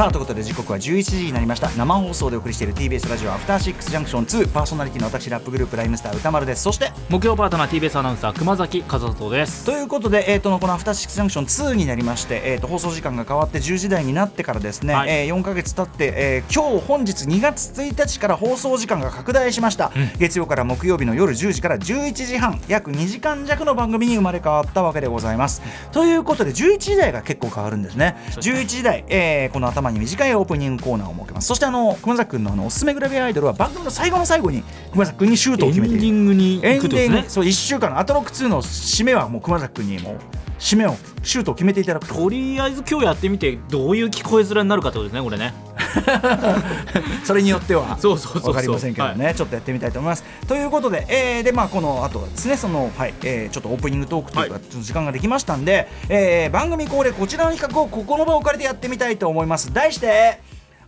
さあということで時刻は11時になりました。生放送でお送りしている TBS ラジオアフターシックスジャンクション2パーソナリティの私ラップグループライムスター歌丸です。そして木曜パートナー TBS アナウンサー熊崎和人です。ということで、えー、とこのアフターシックスジャンクション2になりまして、えー、と放送時間が変わって10時台になってからですね、はい。えー4か月経って、えー今日本日2月1日から放送時間が拡大しました、月曜から木曜日の夜10時から11時半約2時間弱の番組に生まれ変わったわけでございます、ということで11時台が結構変わるんですね。11時台、えーこの頭に短いオープニングコーナーを設けます。そしてあの熊崎君のあのおすすめグラビアアイドルは番組の最後の最後に熊崎君にシュートをエンデ決めているィングにエン行くとですね。ディングそう1週間のアトロック2の締めはもう熊崎君にもう締めをシュートを決めていただくと。とりあえず今日やってみてどういう聞こえづらになるかってことですねこれね それによっては。そうそうそうそう。分かりませんけどね、ちょっとやってみたいと思います。ということで,、えーでまあ、この後はですねその、はいえーちょっとオープニングトークというか、はちょっと時間ができましたんで、えー番組恒例こちらの企画をここの場を借りてやってみたいと思います。題して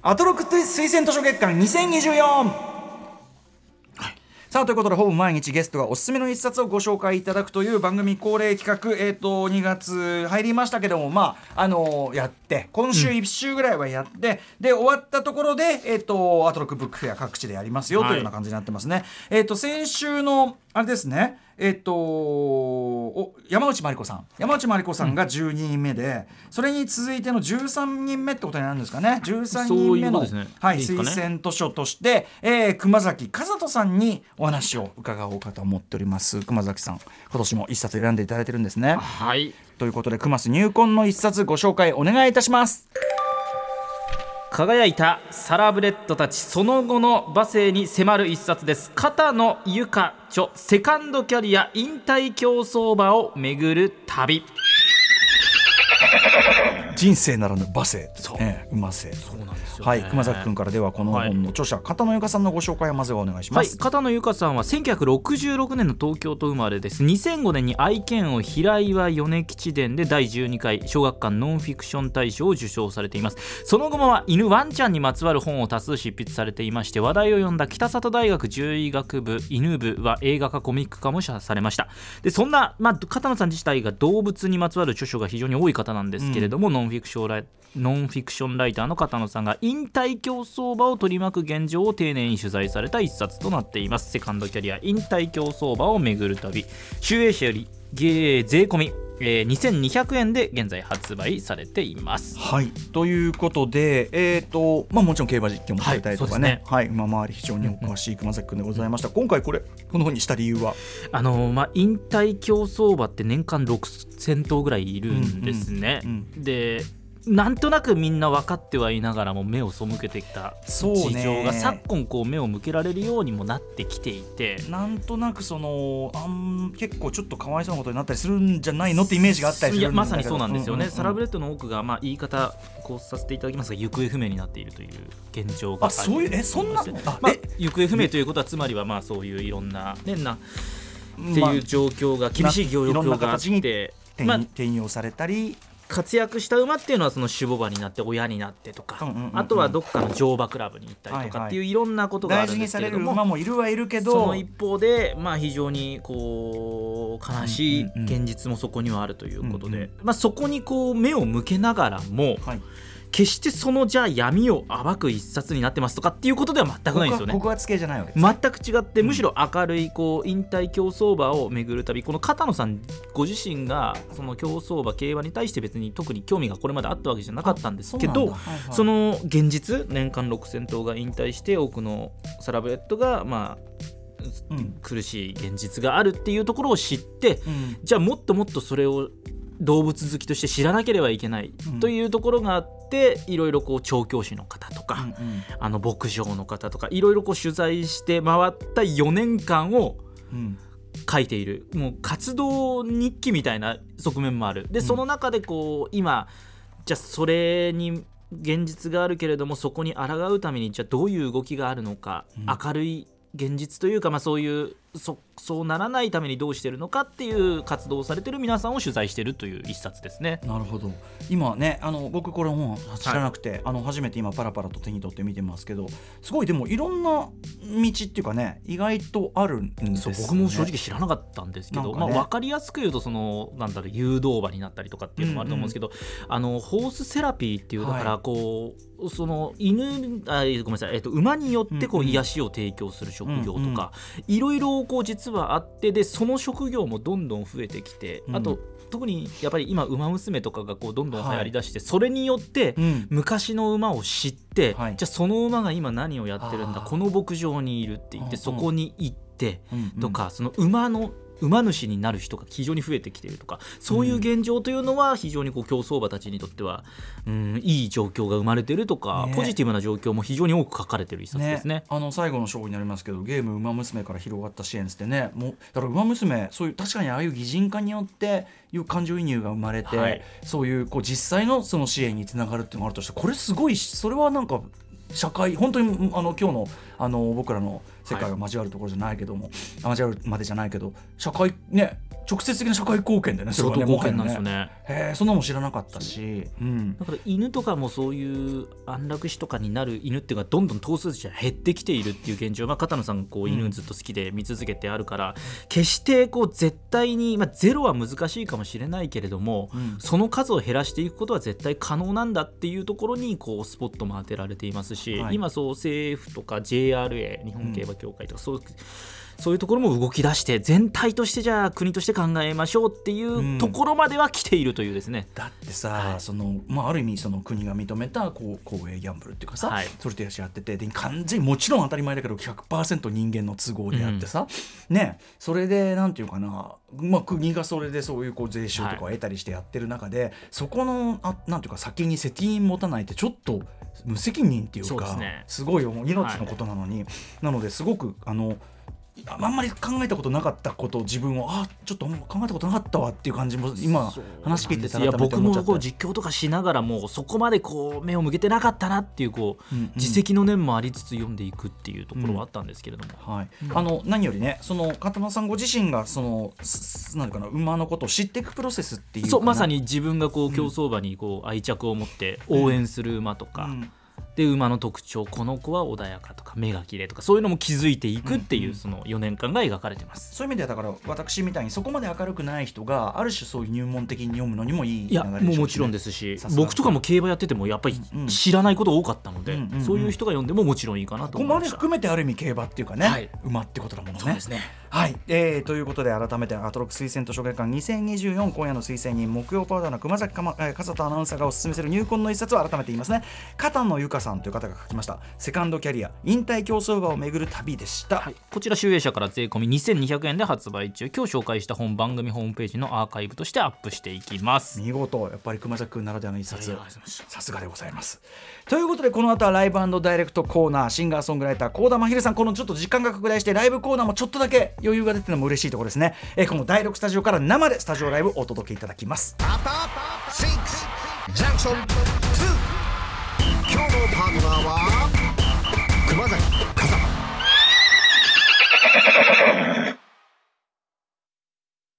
アトロック推薦図書月間2024さあということでほぼ毎日ゲストがおすすめの一冊をご紹介いただくという番組恒例企画、えー、と2月入りましたけどもまああのーやって今週1週ぐらいはやって、で終わったところで、えー、とアトロックブックフェア各地でやりますよというような感じになってますね。えー、と先週のあれですねえっ、とお山内まりこさん。山内まりこさんが12人目で、それに続いての13人目ってことになるんですかね。13そう人目のね。はい、推薦図書として、えー熊崎和人さんにお話を伺おうかと思っております。熊崎さん今年も一冊選んでいただいてるんですね。はい。ということで熊須入魂の一冊ご紹介お願いいたします輝いたサラブレッドたちその後の馬勢に迫る一冊です。片野由香著セカンドキャリア引退競走馬を巡る旅。人生ならぬ馬生。そう。えー馬生。そうなんですよね。はい熊崎君からではこの本の著者、片野由香さんのご紹介をまずはお願いしはい、ます、片野由香さんは1966年の東京都生まれです。2005年に愛犬王平岩米吉伝で第12回小学館ノンフィクション大賞を受賞されています。その後もは犬ワンちゃんにまつわる本を多数執筆されていまして話題を呼んだ北里大学獣医学部犬部は映画化コミック化もされました。でそんな、まあ、片野さん自体が動物にまつわる著書が非常に多い方なんですけれども、ノンフィクションライノンフィクションライターの片野さんが引退競走馬を取り巻く現状を丁寧に取材された一冊となっています。セカンドキャリア引退競走馬を巡る旅。集英社より税込み、えー2200円で現在発売されています。はい、ということで、えーとまあ、もちろん競馬実況もされたりとかね,、ははい。まあ、周り非常にお詳しい熊崎君でございました、今回これこの本にした理由は？あのーまあ引退競走馬って年間6000頭ぐらいいるんですね、うんうん。でなんとなくみんな分かってはいながらも目を背けてきたそうね。事情が昨今こう目を向けられるようにもなってきていて。なんとなくそのあん結構ちょっとかわいそうなことになったりするんじゃないのってイメージがあったりするいやまさにそうなんですよね、ううサラブレッドの多くが、まあ、言い方こうさせていただきますが行方不明になっているという現状があそういうえそんなあまあえ、行方不明ということはつまりはまあそういういろんな,、ね、なってまあいう状況が厳しい状況があって、まあ転転用されたり活躍した馬っていうのはその種母馬になって親になってとか、うんうんうんうん。あとはどっかの乗馬クラブに行ったりとはいはいかっていういろんなことがあ大事にるんですされる馬けれども。もいるはいるけどその一方で、まあ、非常にこう悲しいうんうんうん。現実もそこにはあるということで、うんうん。まあ、そこにこう目を向けながらもはい、決してそのじゃあ闇を暴く一冊になってますとかっていうことでは全くないんですよね。告発系じゃないわけ全く違ってむしろ明るいこう引退競走馬を巡る旅この片野さんご自身がその競走馬競馬に対して別に特に興味がこれまであったわけじゃなかったんですけどだはいはい。その現実年間6000頭が引退して多くのサラブレッドがまあうん。苦しい現実があるっていうところを知ってうん。じゃあもっともっとそれを動物好きとして知らなければいけないうん。というところがあっていろいろこう調教師の方とか、うんうん。あの牧場の方とかいろいろこう取材して回った4年間をうん。書いている。もう活動日記みたいな側面もある。でうん。その中でこう今じゃあそれに現実があるけれどもそこに抗うためにじゃあどういう動きがあるのか、うん。明るい現実というか、まあ、そういうそそうならないためにどうしてるのかっていう活動をされてる皆さんを取材してるという一冊ですね。なるほど。今ねあの僕これもう知らなくて、あの初めて今パラパラと手に取って見てますけどすごいでもいろんな道っていうかね意外とあるんですそうよね僕も正直知らなかったんですけど、ね。まあ、分かりやすく言うとそのなんだろう誘導場になったりとかっていうのもあると思うんですけど、あのホースセラピーっていうだからこう、その犬あごめんなさい、えっと、馬によってこうんうんう癒しを提供する職業とか、いろいろこう実はあってでその職業もどんどん増えてきて、うん。あと特にやっぱり今馬娘とかがこうどんどん流行りだして、それによってうん。昔の馬を知って、はい。じゃあその馬が今何をやってるんだこの牧場にいるって言っうんうん。てそこに行って。うんうん。とか、その馬の馬主になる人が非常に増えてきているとかそういう現状というのは非常にこう競走馬たちにとっては、うん、いい状況が生まれているとか、ね。ポジティブな状況も非常に多く書かれている一冊ですね。あの最後の章になりますけどゲーム「ウマ娘」から広がった支援ってね。もうだから「ウマ娘」そういう確かにああいう擬人化によっていう感情移入が生まれて、はい。そういうこう実際のその支援につながるっていうのがあるとしてこれすごいしそれはなんか社会本当にあの今日のあの僕らの世界が交わるところじゃないけども、交わるまでじゃないけど社会ね直接的な社会貢献でねそれ貢献なんですよね。へえそんなのも知らなかったし、うん、だから犬とかもそういう安楽死とかになる犬っていうのがどんどん頭数値が減ってきているっていう現状、まあ、片野さんこう犬ずっと好きで見続けてあるから、決してこう絶対に、まあ、ゼロは難しいかもしれないけれども、うん。その数を減らしていくことは絶対可能なんだっていうところにこうスポットも当てられていますし、はい。今そう政府とか JRA 日本競馬協会とか、そうそういうところも動き出して全体としてじゃあ国として考えましょうっていうところまでは来ているというですね。だってさ、はい。そのまあ、ある意味その国が認めたこう公営ギャンブルっていうかさ、はいそれでやっててで完全にもちろん当たり前だけど100%人間の都合でやってさ、ねそれでなんていうかな、まあ、国がそれでそういうこう税収とかを得たりしてやってる中で、そこのあなんていうか先に責任持たないってちょっと無責任っていうかすね。ごい。命のことなのに、なのですごくあのああんまり考えたことなかったことを自分を。あちょっと考えたことなかったわっていう感じも今話聞いてたいやら僕もこう実況とかしながらもそこまでこう目を向けてなかったなっていうこう、うんうん。自責の念もありつつ読んでいくっていうところはあったんですけれども、はい。あの何よりねその片野さんご自身がそのすなんていうかな馬のことを知っていくプロセスっていうそうまさに自分がこう競走馬にこう愛着を持って応援する馬とか、うんで馬の特徴この子は穏やかとか目が綺麗とかそういうのも気づいていくっていうその4年間が描かれてます。そういう意味ではだから私みたいにそこまで明るくない人がある種そういう入門的に読むのにもいいいや流れでしょうね。もうもちろんですし僕とかも競馬やっててもやっぱりうん知らないこと多かったので、うんうんうんそういう人が読んでももちろんいいかなとここまで思いました。含めてある意味競馬っていうかね、はい。馬ってことだもんね。そうですねはい、えーということで改めてアトロック推薦図書月間2024今夜の推薦人木曜パウダーの熊崎かま、えー、笠田アナウンサーがおすすめする入魂の一冊を改めて言いますね。片野由香さんという方が書きました。セカンドキャリア引退競走馬を巡る旅でした、はい、こちら集英社から税込み2200円で発売中。今日紹介した本番組ホームページのアーカイブとしてアップしていきます。見事。やっぱり熊崎君ならではの一冊。さすがでございます。ということでこの後はライブダイレクトコーナーシンガーソングライター幸田真秀さん。このちょっと時間が拡大してライブコーナーもちょっとだけ余裕が出てるのも嬉しいところですね、えーこの第6スタジオから生でスタジオライブをお届けいただきます。アタックスジャンクション2今日のパートナーは熊崎風間